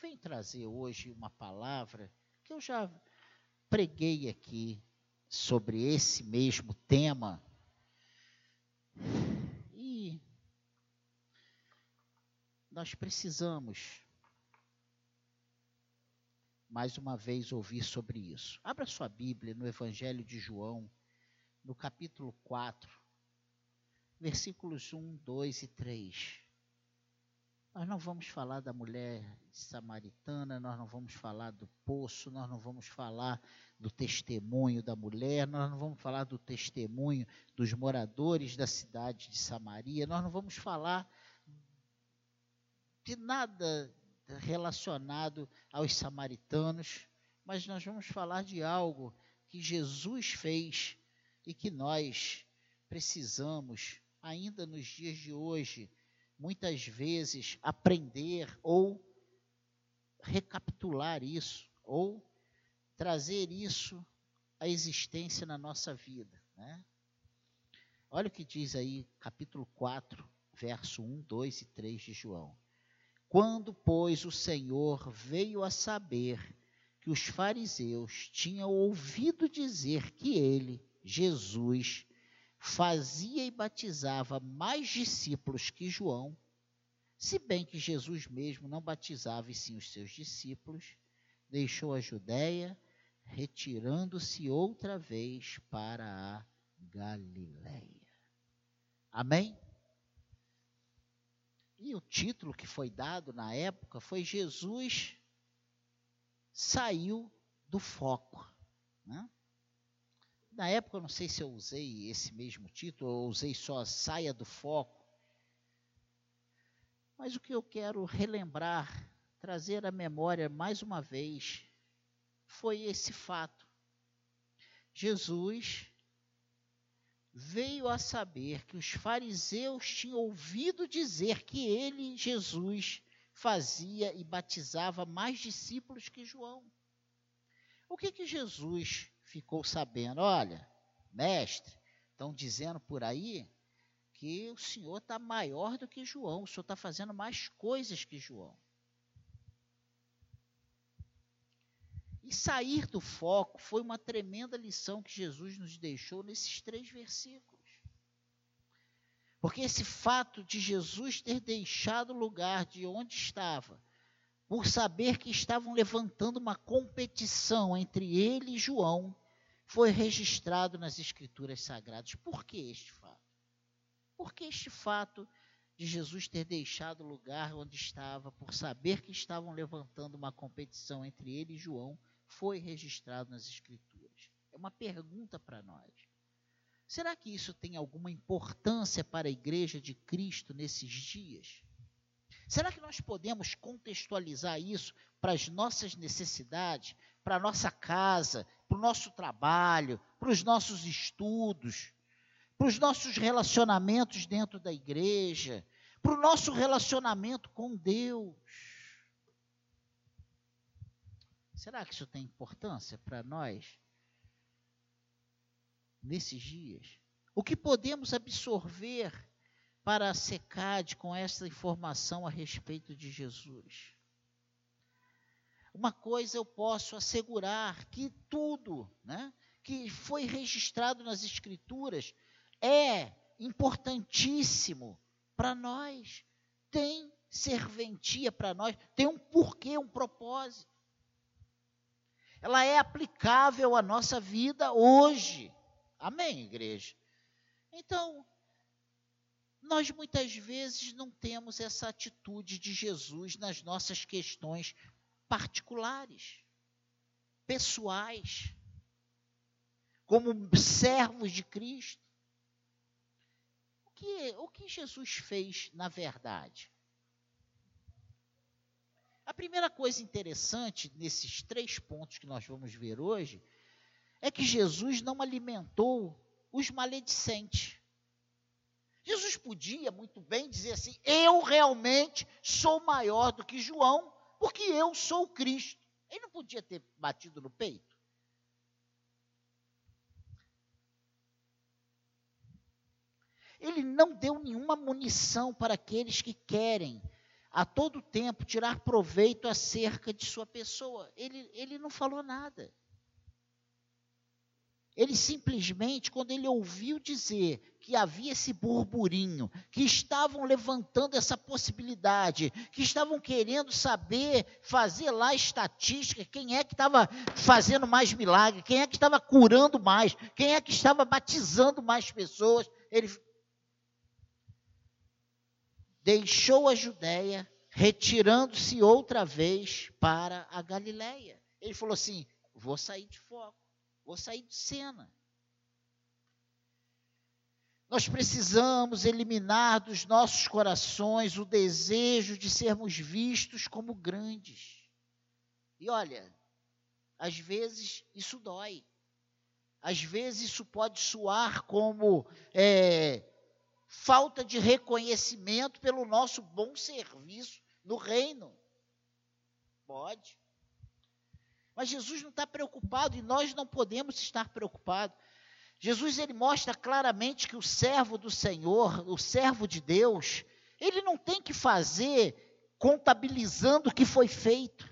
venho trazer hoje uma palavra que eu já preguei aqui sobre esse mesmo tema. E nós precisamos mais uma vez ouvir sobre isso. Abra sua Bíblia no Evangelho de João, no capítulo 4, versículos 1, 2 e 3. Nós não vamos falar da mulher samaritana, nós não vamos falar do poço, nós não vamos falar do testemunho da mulher, nós não vamos falar do testemunho dos moradores da cidade de Samaria, nós não vamos falar de nada relacionado aos samaritanos, mas nós vamos falar de algo que Jesus fez e que nós precisamos, ainda nos dias de hoje, muitas vezes aprender ou recapitular isso, ou trazer isso à existência na nossa vida. Né? Olha o que diz aí, capítulo 4, verso 1, 2 e 3 de João. Quando, pois, o Senhor veio a saber que os fariseus tinham ouvido dizer que ele, Jesus, fazia e batizava mais discípulos que João, se bem que Jesus mesmo não batizava e sim os seus discípulos, deixou a Judéia, retirando-se outra vez para a Galiléia. Amém? E o título que foi dado na época foi Jesus saiu do foco. Né? Na época, eu não sei se eu usei esse mesmo título, ou usei só Saia do Foco. Mas o que eu quero relembrar, trazer à memória mais uma vez, foi esse fato. Jesus veio a saber que os fariseus tinham ouvido dizer que ele, Jesus, fazia e batizava mais discípulos que João. O que que Jesus ficou sabendo: olha, mestre, estão dizendo por aí que o senhor está maior do que João, o senhor está fazendo mais coisas que João. E sair do foco foi uma tremenda lição que Jesus nos deixou nesses três versículos. Porque esse fato de Jesus ter deixado o lugar de onde estava, por saber que estavam levantando uma competição entre ele e João, foi registrado nas Escrituras Sagradas. Por que este fato? Por que este fato de Jesus ter deixado o lugar onde estava, por saber que estavam levantando uma competição entre ele e João, foi registrado nas Escrituras? É uma pergunta para nós. Será que isso tem alguma importância para a igreja de Cristo nesses dias? Será que nós podemos contextualizar isso para as nossas necessidades, para a nossa casa, para o nosso trabalho, para os nossos estudos, para os nossos relacionamentos dentro da igreja, para o nosso relacionamento com Deus? Será que isso tem importância para nós nesses dias? O que podemos absorver para a SECAD com essa informação a respeito de Jesus? Uma coisa eu posso assegurar que tudo, né, que foi registrado nas escrituras é importantíssimo para nós. Tem serventia para nós, tem um porquê, um propósito. Ela é aplicável à nossa vida hoje. Amém, igreja? Então, nós muitas vezes não temos essa atitude de Jesus nas nossas questões particulares, pessoais, como servos de Cristo. O que, o que Jesus fez na verdade? A primeira coisa interessante nesses três pontos que nós vamos ver hoje é que Jesus não alimentou os maledicentes. Jesus podia muito bem dizer assim: eu realmente sou maior do que João, porque eu sou Cristo. Ele não podia ter batido no peito. Ele não deu nenhuma munição para aqueles que querem a todo tempo tirar proveito acerca de sua pessoa. Ele, ele não falou nada. Ele simplesmente, quando ele ouviu dizer que havia esse burburinho, que estavam levantando essa possibilidade, que estavam querendo saber, fazer lá estatística, quem é que estava fazendo mais milagre, quem é que estava curando mais, quem é que estava batizando mais pessoas, ele deixou a Judéia, retirando-se outra vez para a Galiléia. Ele falou assim: vou sair de foco, vou sair de cena. Nós precisamos eliminar dos nossos corações o desejo de sermos vistos como grandes. E olha, às vezes isso dói. Às vezes isso pode soar como é, falta de reconhecimento pelo nosso bom serviço no reino. Pode. Mas Jesus não está preocupado e nós não podemos estar preocupados. Jesus ele mostra claramente que o servo do Senhor, o servo de Deus, ele não tem que fazer contabilizando o que foi feito.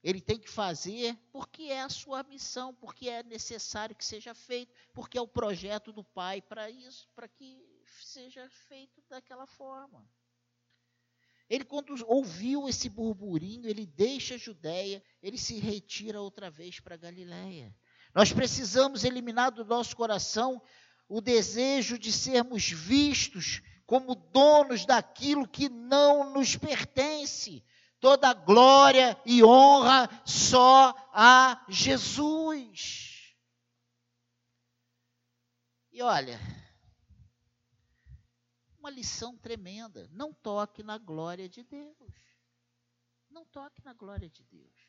Ele tem que fazer porque é a sua missão, porque é necessário que seja feito, porque é o projeto do Pai para isso, para que seja feito daquela forma. Ele, quando ouviu esse burburinho, ele deixa a Judéia, ele se retira outra vez para Galiléia. Nós precisamos eliminar do nosso coração o desejo de sermos vistos como donos daquilo que não nos pertence, toda glória e honra só a Jesus. E olha, uma lição tremenda: não toque na glória de Deus. Não toque na glória de Deus.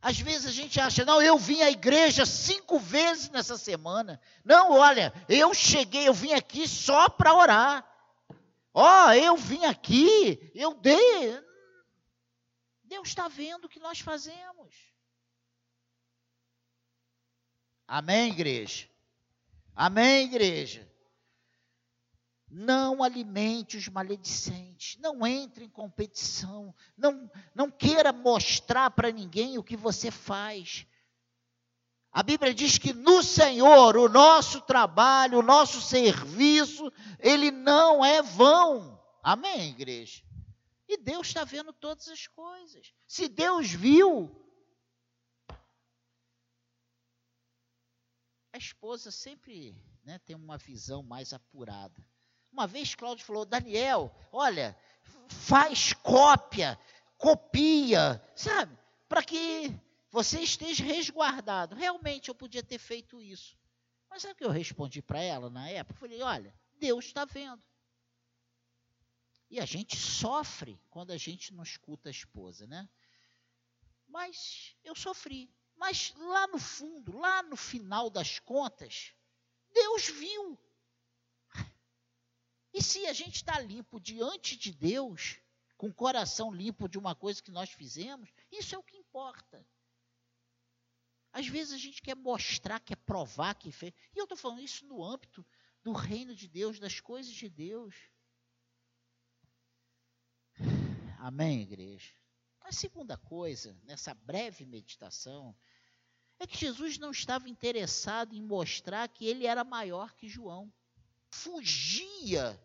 Às vezes a gente acha, não, eu vim à igreja cinco vezes nessa semana. Não, olha, eu cheguei, eu vim aqui só para orar. Ó, oh, eu vim aqui, eu dei. Deus está vendo o que nós fazemos. Amém, igreja? Amém, igreja? Não alimente os maledicentes, não entre em competição, não, não queira mostrar para ninguém o que você faz. A Bíblia diz que no Senhor o nosso trabalho, o nosso serviço, ele não é vão. Amém, igreja? E Deus está vendo todas as coisas. Se Deus viu, a esposa sempre né, tem uma visão mais apurada. Uma vez Cláudio falou: Daniel, olha, faz cópia, copia, sabe? Para que você esteja resguardado. Realmente eu podia ter feito isso. Mas sabe o que eu respondi para ela na época? Eu falei: olha, Deus está vendo. E a gente sofre quando a gente não escuta a esposa, né? Mas eu sofri. Mas lá no fundo, lá no final das contas, Deus viu. E se a gente está limpo diante de Deus, com o coração limpo de uma coisa que nós fizemos, isso é o que importa. Às vezes a gente quer mostrar, quer provar que fez. E eu estou falando isso no âmbito do reino de Deus, das coisas de Deus. Amém, igreja? A segunda coisa, nessa breve meditação, é que Jesus não estava interessado em mostrar que ele era maior que João fugia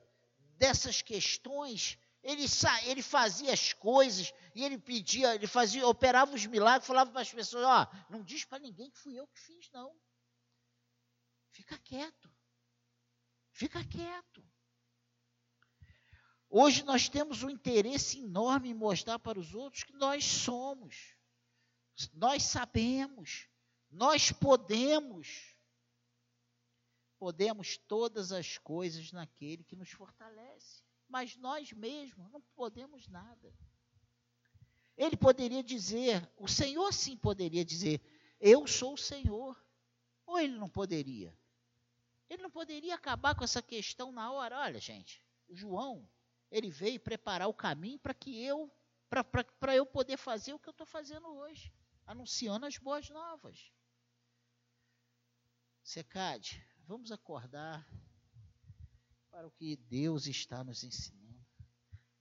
dessas questões, ele, ele fazia as coisas e ele pedia, ele fazia, operava os milagres, falava para as pessoas, ó, oh, não diz para ninguém que fui eu que fiz, não. Fica quieto. Fica quieto. Hoje nós temos um interesse enorme em mostrar para os outros que nós somos. Nós sabemos, nós podemos podemos todas as coisas naquele que nos fortalece, mas nós mesmos não podemos nada. Ele poderia dizer, o Senhor sim poderia dizer, eu sou o Senhor. Ou ele não poderia? Ele não poderia acabar com essa questão na hora. Olha, gente, João, ele veio preparar o caminho para que eu, para eu poder fazer o que eu estou fazendo hoje, anunciando as boas novas. Secade, Vamos acordar para o que Deus está nos ensinando.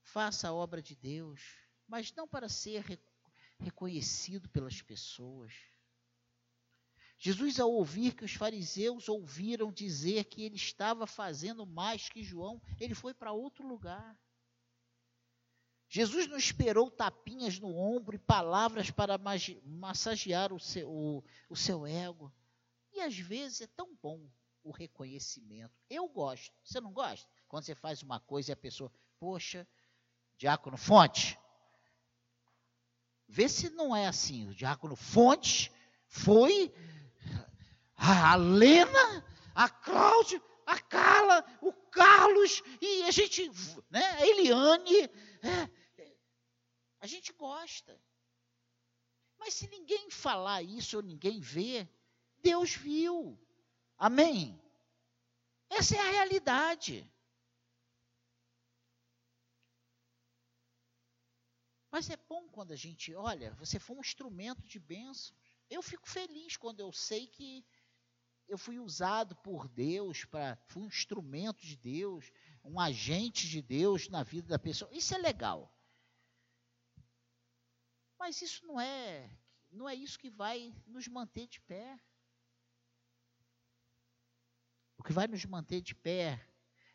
faça a obra de Deus, mas não para ser reconhecido pelas pessoas. Jesus, ao ouvir que os fariseus ouviram dizer que ele estava fazendo mais que João, ele foi para outro lugar. Jesus não esperou tapinhas no ombro e palavras para massagear o seu, o, o seu ego. E às vezes é tão bom o reconhecimento. Eu gosto. Você não gosta? Quando você faz uma coisa e a pessoa, poxa, Diácono Fonte, vê se não é assim. O Diácono Fonte foi a Lena, a Cláudia, a Carla, o Carlos, e a gente, né, a Eliane, é, a gente gosta. Mas se ninguém falar isso ou ninguém vê, Deus viu. Amém? Essa é a realidade. Mas é bom quando a gente, olha, você foi um instrumento de bênção. Eu fico feliz quando eu sei que eu fui usado por Deus para, fui um instrumento de Deus, um agente de Deus na vida da pessoa. Isso é legal. Mas isso não é, não é isso que vai nos manter de pé. Que vai nos manter de pé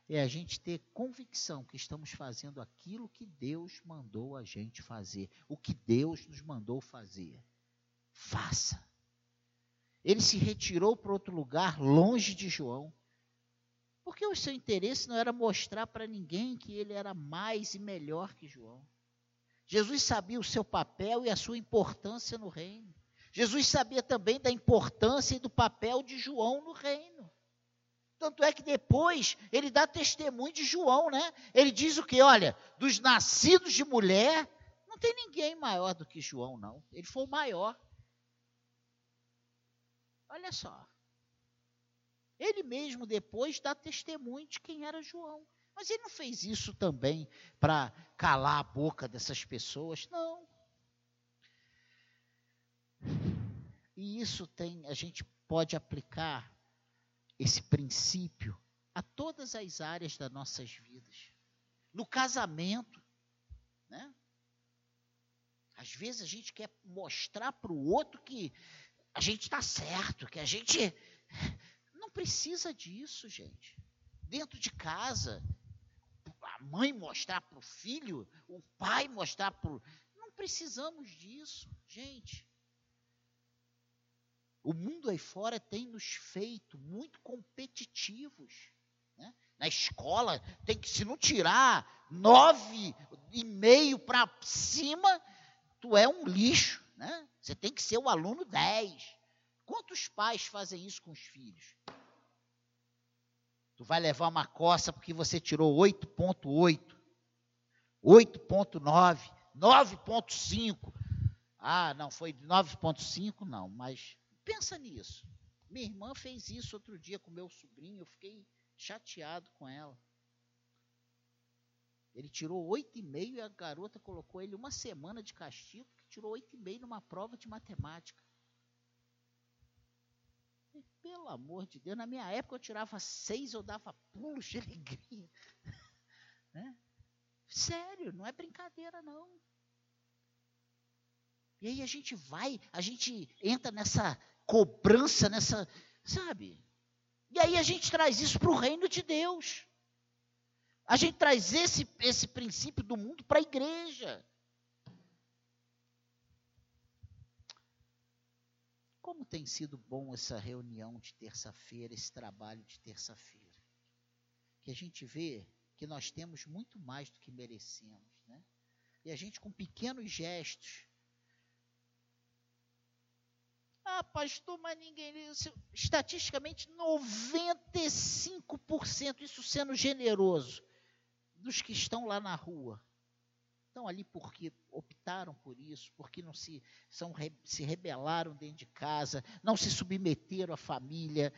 é a gente ter convicção que estamos fazendo aquilo que Deus mandou a gente fazer, o que Deus nos mandou fazer. Faça. Ele se retirou para outro lugar, longe de João, porque o seu interesse não era mostrar para ninguém que ele era mais e melhor que João. Jesus sabia o seu papel e a sua importância no reino. Jesus sabia também da importância e do papel de João no reino. Tanto é que depois ele dá testemunho de João, né? Ele diz o que? Olha, dos nascidos de mulher, não tem ninguém maior do que João, não. Ele foi o maior. Olha só. Ele mesmo depois dá testemunho de quem era João. Mas ele não fez isso também para calar a boca dessas pessoas, não. E isso tem, a gente pode aplicar esse princípio a todas as áreas das nossas vidas. No casamento, né? Às vezes a gente quer mostrar para o outro que a gente está certo, que a gente não precisa disso, gente. Dentro de casa, a mãe mostrar para o filho, o pai mostrar para o. Não precisamos disso, gente. O mundo aí fora tem nos feito muito competitivos. Né? Na escola, tem que, se não tirar nove e meio para cima, tu é um lixo. Né? Você tem que ser o aluno 10. Quantos pais fazem isso com os filhos? Tu vai levar uma coça porque você tirou 8.8, 8.9, 9.5. Ah, não, foi 9.5 não, mas pensa nisso. Minha irmã fez isso outro dia com meu sobrinho, eu fiquei chateado com ela. Ele tirou 8,5 e a garota colocou ele uma semana de castigo tirou 8,5 numa prova de matemática. E, pelo amor de Deus, na minha época eu tirava 6, eu dava pulos de alegria. né? Sério, não é brincadeira não. E aí a gente vai, a gente entra nessa cobrança, nessa, sabe? E aí a gente traz isso para o reino de Deus. A gente traz esse, esse princípio do mundo para a igreja. Como tem sido bom essa reunião de terça-feira, esse trabalho de terça-feira. Que a gente vê que nós temos muito mais do que merecemos, né? E a gente com pequenos gestos. Ah, pastor, mas ninguém. Estatisticamente, 95%, isso sendo generoso, dos que estão lá na rua estão ali porque optaram por isso, porque não se, são, se rebelaram dentro de casa, não se submeteram à família,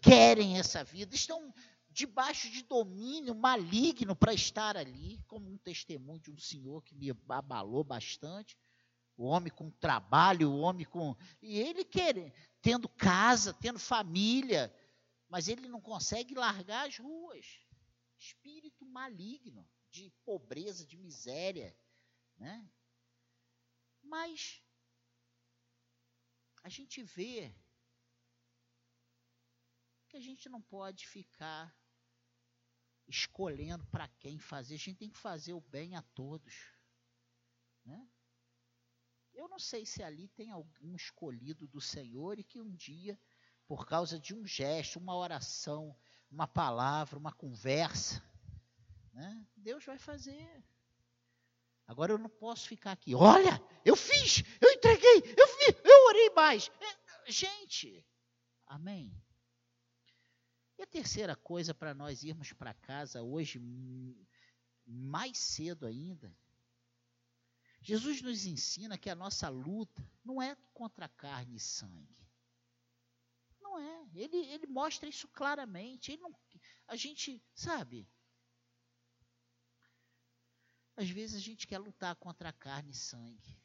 querem essa vida, estão debaixo de domínio maligno para estar ali, como um testemunho de um senhor que me abalou bastante. O homem com trabalho, o homem com. E ele quer, tendo casa, tendo família, mas ele não consegue largar as ruas. Espírito maligno de pobreza, de miséria, né? Mas a gente vê que a gente não pode ficar escolhendo para quem fazer, a gente tem que fazer o bem a todos. Né? Eu não sei se ali tem algum escolhido do Senhor e que um dia, por causa de um gesto, uma oração, uma palavra, uma conversa, né, Deus vai fazer. Agora eu não posso ficar aqui. Olha, eu fiz, eu entreguei, eu eu orei mais. É, gente, amém. E a terceira coisa para nós irmos para casa hoje, mais cedo ainda, Jesus nos ensina que a nossa luta não é contra carne e sangue. Não é. Ele, ele mostra isso claramente. Não, a gente, sabe? Às vezes a gente quer lutar contra carne e sangue.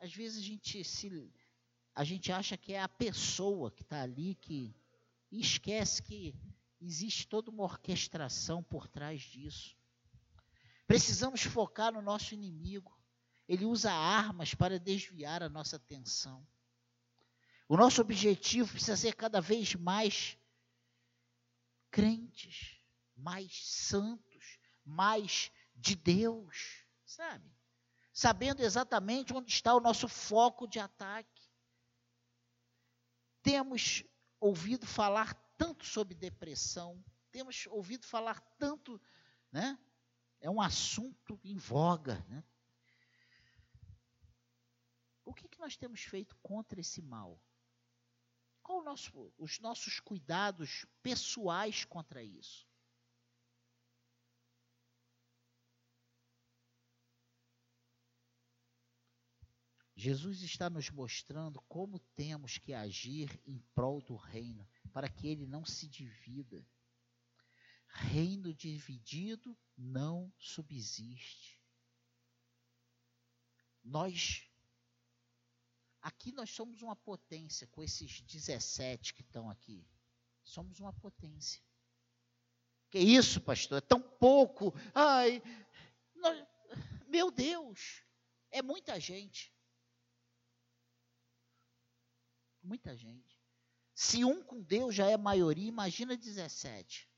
Às vezes a gente se a gente acha que é a pessoa que está ali que e esquece que existe toda uma orquestração por trás disso. Precisamos focar no nosso inimigo. Ele usa armas para desviar a nossa atenção. O nosso objetivo precisa ser cada vez mais crentes, mais santos, mais de Deus, sabe? Sabendo exatamente onde está o nosso foco de ataque. Temos ouvido falar tanto sobre depressão, temos ouvido falar tanto, né? É um assunto em voga, né? O nós temos feito contra esse mal? Qual nosso, os nossos cuidados pessoais contra isso? Jesus está nos mostrando como temos que agir em prol do reino, para que ele não se divida. Reino dividido não subsiste. Nós, aqui nós somos uma potência, com esses 17 que estão aqui. Somos uma potência. Que isso, pastor? É tão pouco. Ai, nós, meu Deus, é muita gente. Muita gente. Se um com Deus já é maioria, imagina 17.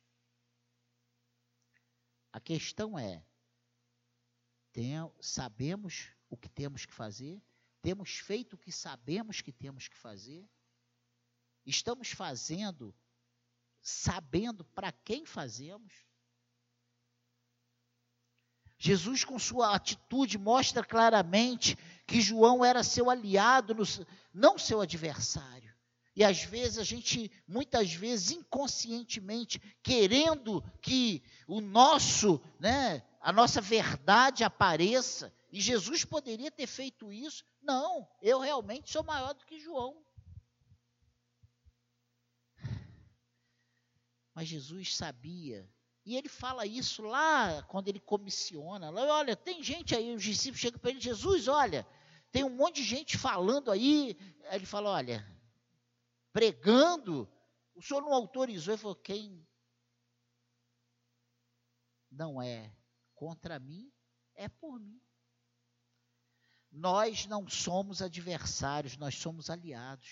A questão é: tem, sabemos o que temos que fazer? Temos feito o que sabemos que temos que fazer? Estamos fazendo sabendo para quem fazemos? Jesus, com sua atitude, mostra claramente que João era seu aliado, não seu adversário. E às vezes a gente, muitas vezes inconscientemente, querendo que o nosso, né, a nossa verdade apareça, e Jesus poderia ter feito isso. Não, eu realmente sou maior do que João. Mas Jesus sabia e ele fala isso lá quando ele comissiona. Olha, tem gente aí, os discípulos chegam para ele, Jesus, olha, tem um monte de gente falando aí. Aí ele fala, olha, pregando, o senhor não autorizou. Ele falou, quem não é contra mim, é por mim. Nós não somos adversários, nós somos aliados.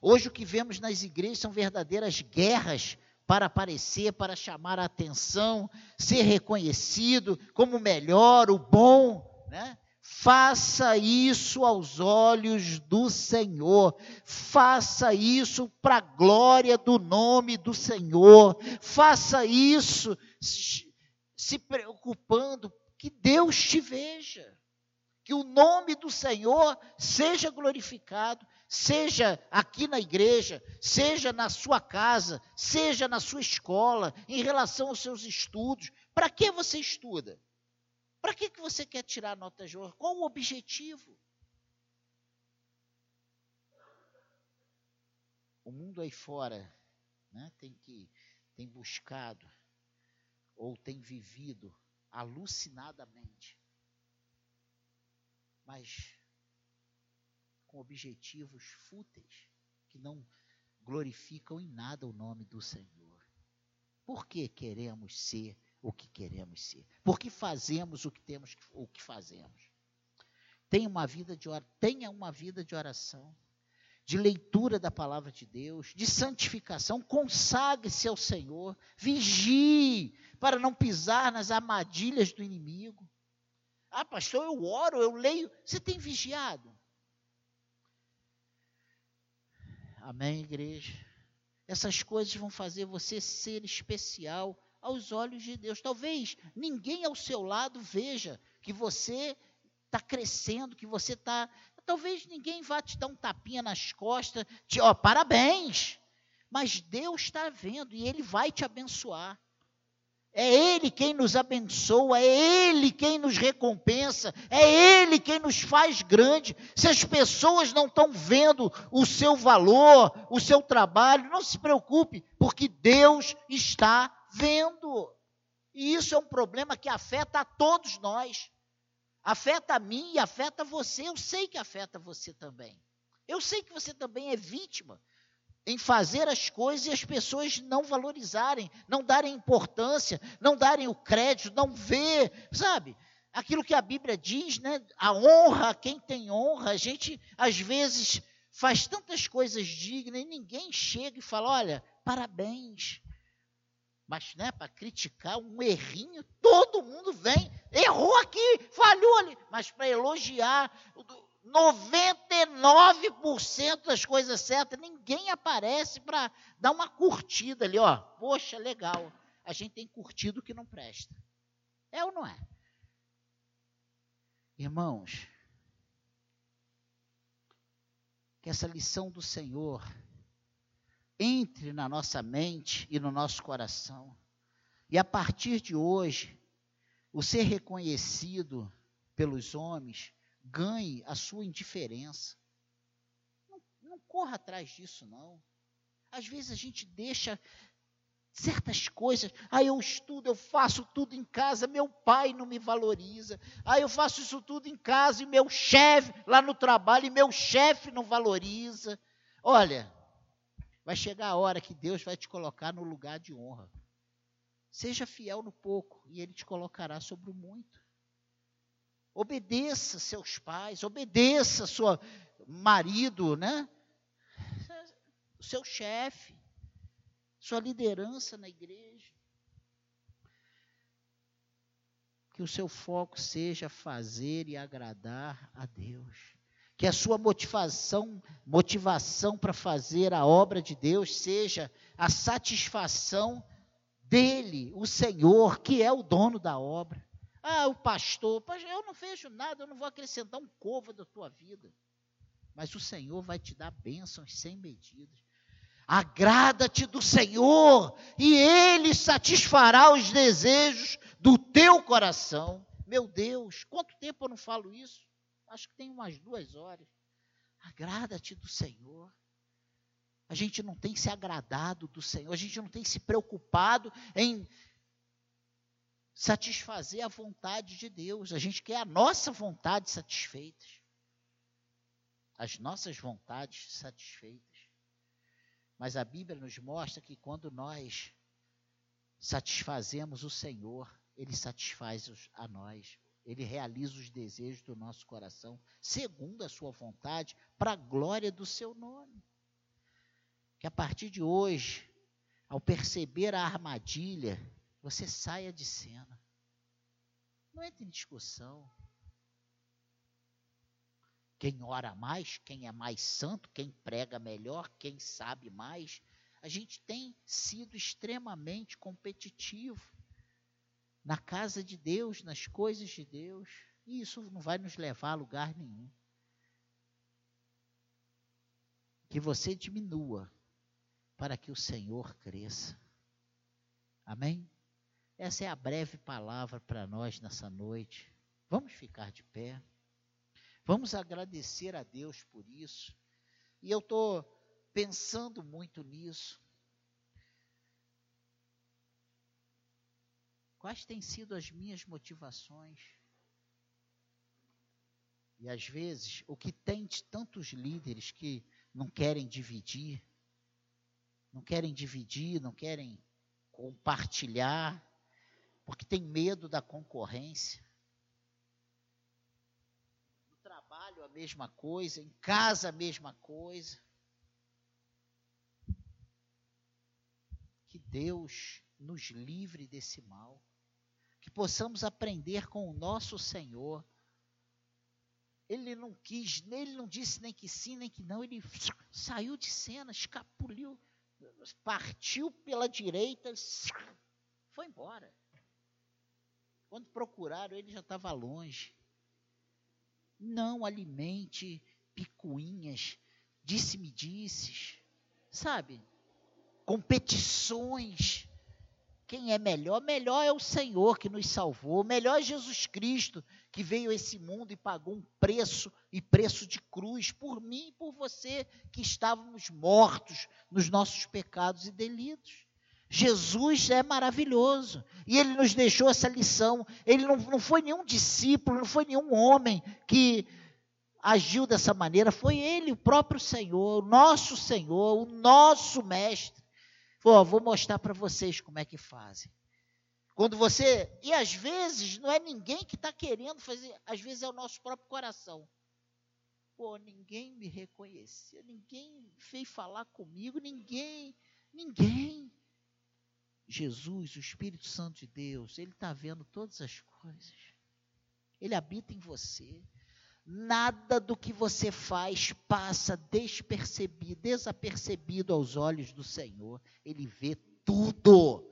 Hoje o que vemos nas igrejas são verdadeiras guerras para aparecer, para chamar a atenção, ser reconhecido como o melhor, o bom, né? Faça isso aos olhos do Senhor. Faça isso para a glória do nome do Senhor. Faça isso se preocupando que Deus te veja. Que o nome do Senhor seja glorificado seja aqui na igreja, seja na sua casa, seja na sua escola, em relação aos seus estudos. Para que você estuda? Para que, que você quer tirar nota de ouro? Qual o objetivo? O mundo aí fora né, tem que tem buscado ou tem vivido alucinadamente. Mas com objetivos fúteis que não glorificam em nada o nome do Senhor. Por que queremos ser o que queremos ser, porque fazemos o que temos o que fazemos. Tenha uma vida de tenha uma vida de oração, de leitura da palavra de Deus, de santificação, consagre-se ao Senhor, vigie para não pisar nas armadilhas do inimigo. Ah, pastor, eu oro, eu leio. Você tem vigiado? Amém, igreja? Essas coisas vão fazer você ser especial aos olhos de Deus. Talvez ninguém ao seu lado veja que você está crescendo, que você está. Talvez ninguém vá te dar um tapinha nas costas, te, ó, parabéns. Mas Deus está vendo e Ele vai te abençoar. É Ele quem nos abençoa, é Ele quem nos recompensa, é Ele quem nos faz grande. Se as pessoas não estão vendo o seu valor, o seu trabalho, não se preocupe, porque Deus está vendo. E isso é um problema que afeta a todos nós. Afeta a mim e afeta você. Eu sei que afeta você também. Eu sei que você também é vítima em fazer as coisas e as pessoas não valorizarem, não darem importância, não darem o crédito, não ver, sabe? Aquilo que a Bíblia diz, né? A honra, quem tem honra, a gente às vezes faz tantas coisas dignas e ninguém chega e fala: olha, parabéns. Mas, né, para criticar um errinho, todo mundo vem, errou aqui, falhou ali. Mas para elogiar, 99% das coisas certas, ninguém aparece para dar uma curtida ali, ó. Poxa, legal. A gente tem curtido o que não presta. É ou não é? Irmãos, que essa lição do Senhor entre na nossa mente e no nosso coração. E a partir de hoje, o ser reconhecido pelos homens ganhe a sua indiferença. Não, não corra atrás disso, não. Às vezes a gente deixa certas coisas. Ah, eu estudo, eu faço tudo em casa, meu pai não me valoriza. Ah, eu faço isso tudo em casa e meu chefe lá no trabalho e meu chefe não valoriza. Olha, vai chegar a hora que Deus vai te colocar no lugar de honra. Seja fiel no pouco e ele te colocará sobre o muito. Obedeça seus pais, obedeça seu marido, né? Seu chefe, sua liderança na igreja. Que o seu foco seja fazer e agradar a Deus. Que a sua motivação, motivação para fazer a obra de Deus seja a satisfação dele, o Senhor, que é o dono da obra. Ah, o pastor, eu não vejo nada, eu não vou acrescentar um covo da tua vida. Mas o Senhor vai te dar bênçãos sem medidas. Agrada-te do Senhor e Ele satisfará os desejos do teu coração. Meu Deus, quanto tempo eu não falo isso? Acho que tem umas duas horas. Agrada-te do Senhor. A gente não tem se agradado do Senhor, a gente não tem se preocupado em satisfazer a vontade de Deus. A gente quer a nossa vontade satisfeita. As nossas vontades satisfeitas. Mas a Bíblia nos mostra que quando nós satisfazemos o Senhor, Ele satisfaz a nós. Ele realiza os desejos do nosso coração, segundo a sua vontade, para a glória do seu nome. Que a partir de hoje, ao perceber a armadilha você saia de cena. Não entre em discussão. Quem ora mais, quem é mais santo, quem prega melhor, quem sabe mais. A gente tem sido extremamente competitivo na casa de Deus, nas coisas de Deus. E isso não vai nos levar a lugar nenhum. Que você diminua para que o Senhor cresça. Amém? Essa é a breve palavra para nós nessa noite. Vamos ficar de pé. Vamos agradecer a Deus por isso. E eu estou pensando muito nisso. Quais têm sido as minhas motivações? E às vezes, o que tem de tantos líderes que não querem dividir, não querem dividir, não querem compartilhar, porque tem medo da concorrência. No trabalho, a mesma coisa, em casa, a mesma coisa. Que Deus nos livre desse mal. Que possamos aprender com o nosso Senhor. Ele não quis, ele não disse nem que sim, nem que não. Ele saiu de cena, escapuliu, partiu pela direita, foi embora. Quando procuraram, ele já estava longe. Não alimente picuinhas, disse-me-disses, sabe? Competições quem é melhor? Melhor é o Senhor que nos salvou, melhor é Jesus Cristo que veio a esse mundo e pagou um preço e preço de cruz por mim e por você que estávamos mortos nos nossos pecados e delitos. Jesus é maravilhoso e ele nos deixou essa lição. Ele não, não foi nenhum discípulo, não foi nenhum homem que agiu dessa maneira, foi ele, o próprio Senhor, o nosso Senhor, o nosso Mestre vou mostrar para vocês como é que fazem. Quando você. E às vezes não é ninguém que está querendo fazer, às vezes é o nosso próprio coração. Pô, ninguém me reconhecia, ninguém veio falar comigo, ninguém, ninguém. Jesus, o Espírito Santo de Deus, ele está vendo todas as coisas. Ele habita em você. Nada do que você faz passa despercebido, desapercebido aos olhos do Senhor. Ele vê tudo.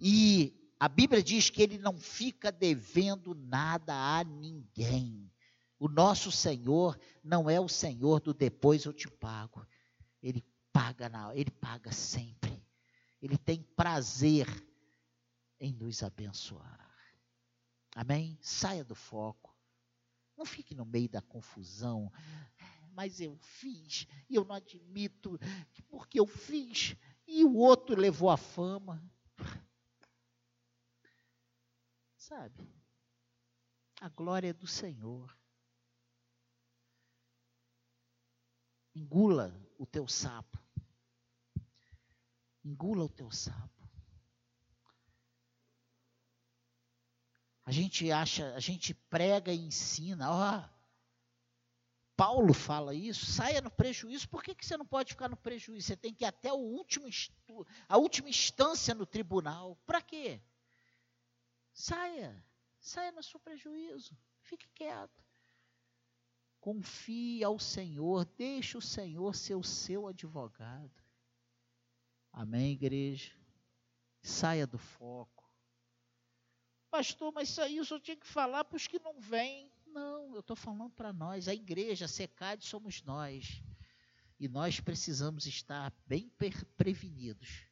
E a Bíblia diz que ele não fica devendo nada a ninguém. O nosso Senhor não é o Senhor do depois eu te pago. Ele paga na, ele paga sempre. Ele tem prazer em nos abençoar. Amém? Saia do foco. Não fique no meio da confusão. Mas eu fiz, e eu não admito que porque eu fiz, e o outro levou a fama. Sabe? A glória é do Senhor. Engula o teu sapo. Engula o teu sapo. A gente acha, a gente prega e ensina, ó. Paulo fala isso, saia no prejuízo. Por que, que você não pode ficar no prejuízo? Você tem que ir até o último a última instância no tribunal. Para quê? Saia, saia no seu prejuízo. Fique quieto. Confie ao Senhor, deixe o Senhor ser o seu advogado. Amém, igreja? Saia do foco. Pastor, mas isso aí eu só tinha que falar para os que não vêm. Não, eu estou falando para nós. A igreja, a SECAD, somos nós. E nós precisamos estar bem prevenidos.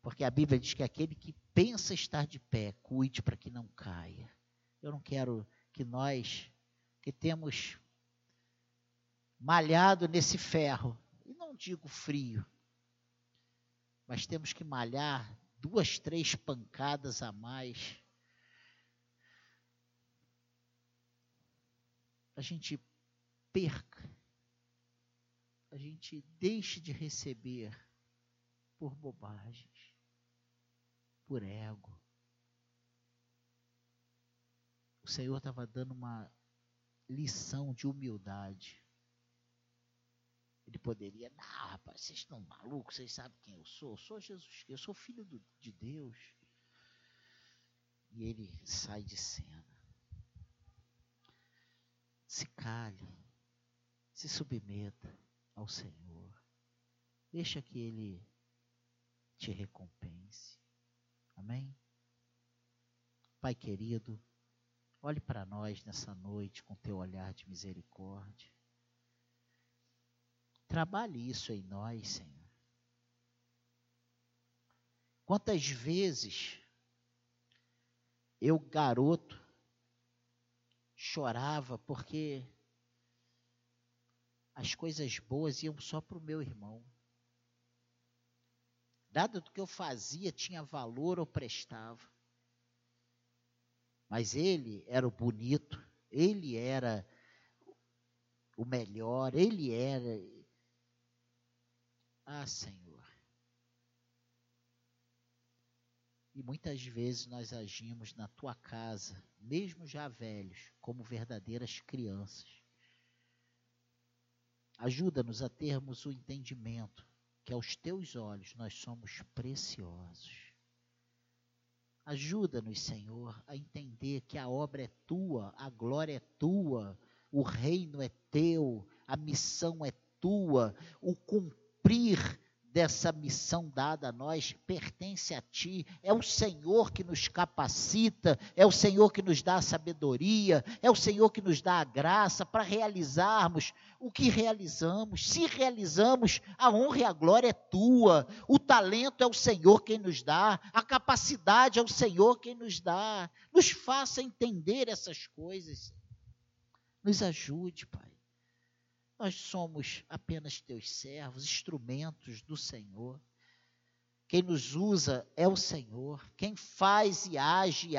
Porque a Bíblia diz que aquele que pensa estar de pé, cuide para que não caia. Eu não quero que nós, que temos malhado nesse ferro, e não digo frio, mas temos que malhar duas, três pancadas a mais a gente perca, a gente deixe de receber por bobagens, por ego. O Senhor estava dando uma lição de humildade. Ele poderia, não, rapaz, vocês estão malucos, vocês sabem quem eu sou? Eu sou Jesus eu sou filho do, de Deus. E ele sai de cena se cale, se submeta ao Senhor. Deixa que Ele te recompense. Amém? Pai querido, olhe para nós nessa noite com teu olhar de misericórdia. Trabalhe isso em nós, Senhor. Quantas vezes eu, garoto, chorava porque as coisas boas iam só para o meu irmão. Nada do que eu fazia tinha valor ou prestava. Mas ele era o bonito, ele era o melhor, ele era. Ah, Senhor. E muitas vezes nós agimos na tua casa, mesmo já velhos, como verdadeiras crianças. Ajuda-nos a termos o entendimento que aos teus olhos nós somos preciosos. Ajuda-nos, Senhor, a entender que a obra é tua, a glória é tua, o reino é teu, a missão é tua, o cumprir dessa missão dada a nós pertence a Ti. É o Senhor que nos capacita, é o Senhor que nos dá a sabedoria, é o Senhor que nos dá a graça para realizarmos o que realizamos. Se realizamos, a honra e a glória é Tua. O talento é o Senhor quem nos dá, a capacidade é o Senhor quem nos dá. Nos faça entender essas coisas. Nos ajude, Pai. Nós somos apenas teus servos, instrumentos do Senhor. Quem nos usa é o Senhor. Quem faz e age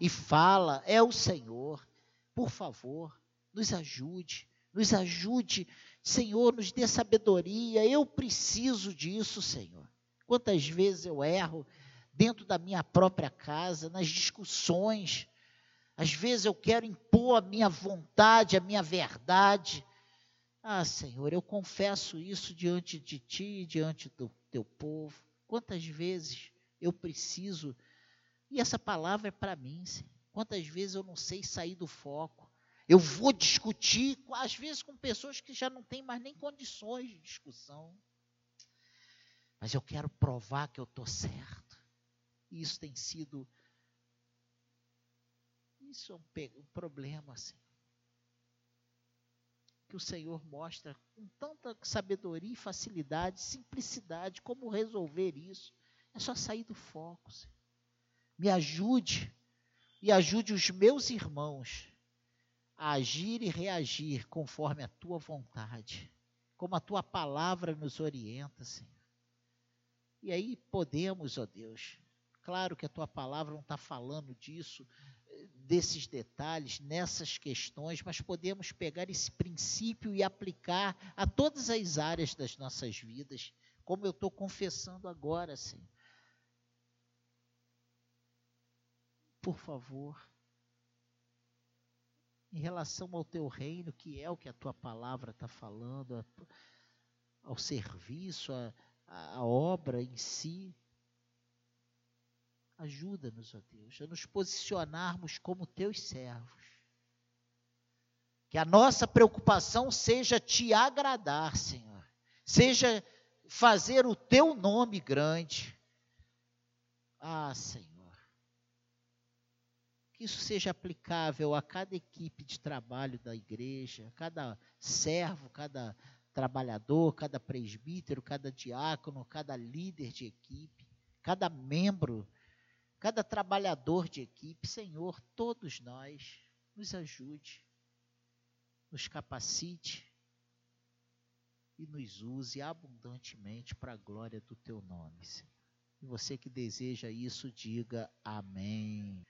e fala é o Senhor. Por favor, nos ajude, nos ajude. Senhor, nos dê sabedoria. Eu preciso disso, Senhor. Quantas vezes eu erro dentro da minha própria casa, nas discussões. Às vezes eu quero impor a minha vontade, a minha verdade. Ah, Senhor, eu confesso isso diante de Ti, diante do Teu povo. Quantas vezes eu preciso, e essa palavra é para mim, Senhor. Quantas vezes eu não sei sair do foco. Eu vou discutir, às vezes, com pessoas que já não têm mais nem condições de discussão. Mas eu quero provar que eu estou certo. E isso tem sido. Isso é um, problema, assim que o Senhor mostra com tanta sabedoria e facilidade, simplicidade, como resolver isso. É só sair do foco. Senhor. Me ajude e ajude os meus irmãos a agir e reagir conforme a tua vontade, como a tua palavra nos orienta, Senhor. E aí podemos, ó Deus, claro que a tua palavra não está falando disso desses detalhes, nessas questões, mas podemos pegar esse princípio e aplicar a todas as áreas das nossas vidas, como eu estou confessando agora, Senhor. Por favor, em relação ao teu reino, que é o que a tua palavra está falando, ao serviço, a obra em si, Ajuda-nos, ó Deus, a nos posicionarmos como teus servos. Que a nossa preocupação seja te agradar, Senhor. Seja fazer o teu nome grande. Ah, Senhor. Que isso seja aplicável a cada equipe de trabalho da igreja, cada servo, cada trabalhador, cada presbítero, cada diácono, cada líder de equipe, cada membro cada trabalhador de equipe, Senhor, todos nós, nos ajude, nos capacite e nos use abundantemente para a glória do teu nome, Senhor. E você que deseja isso, diga amém.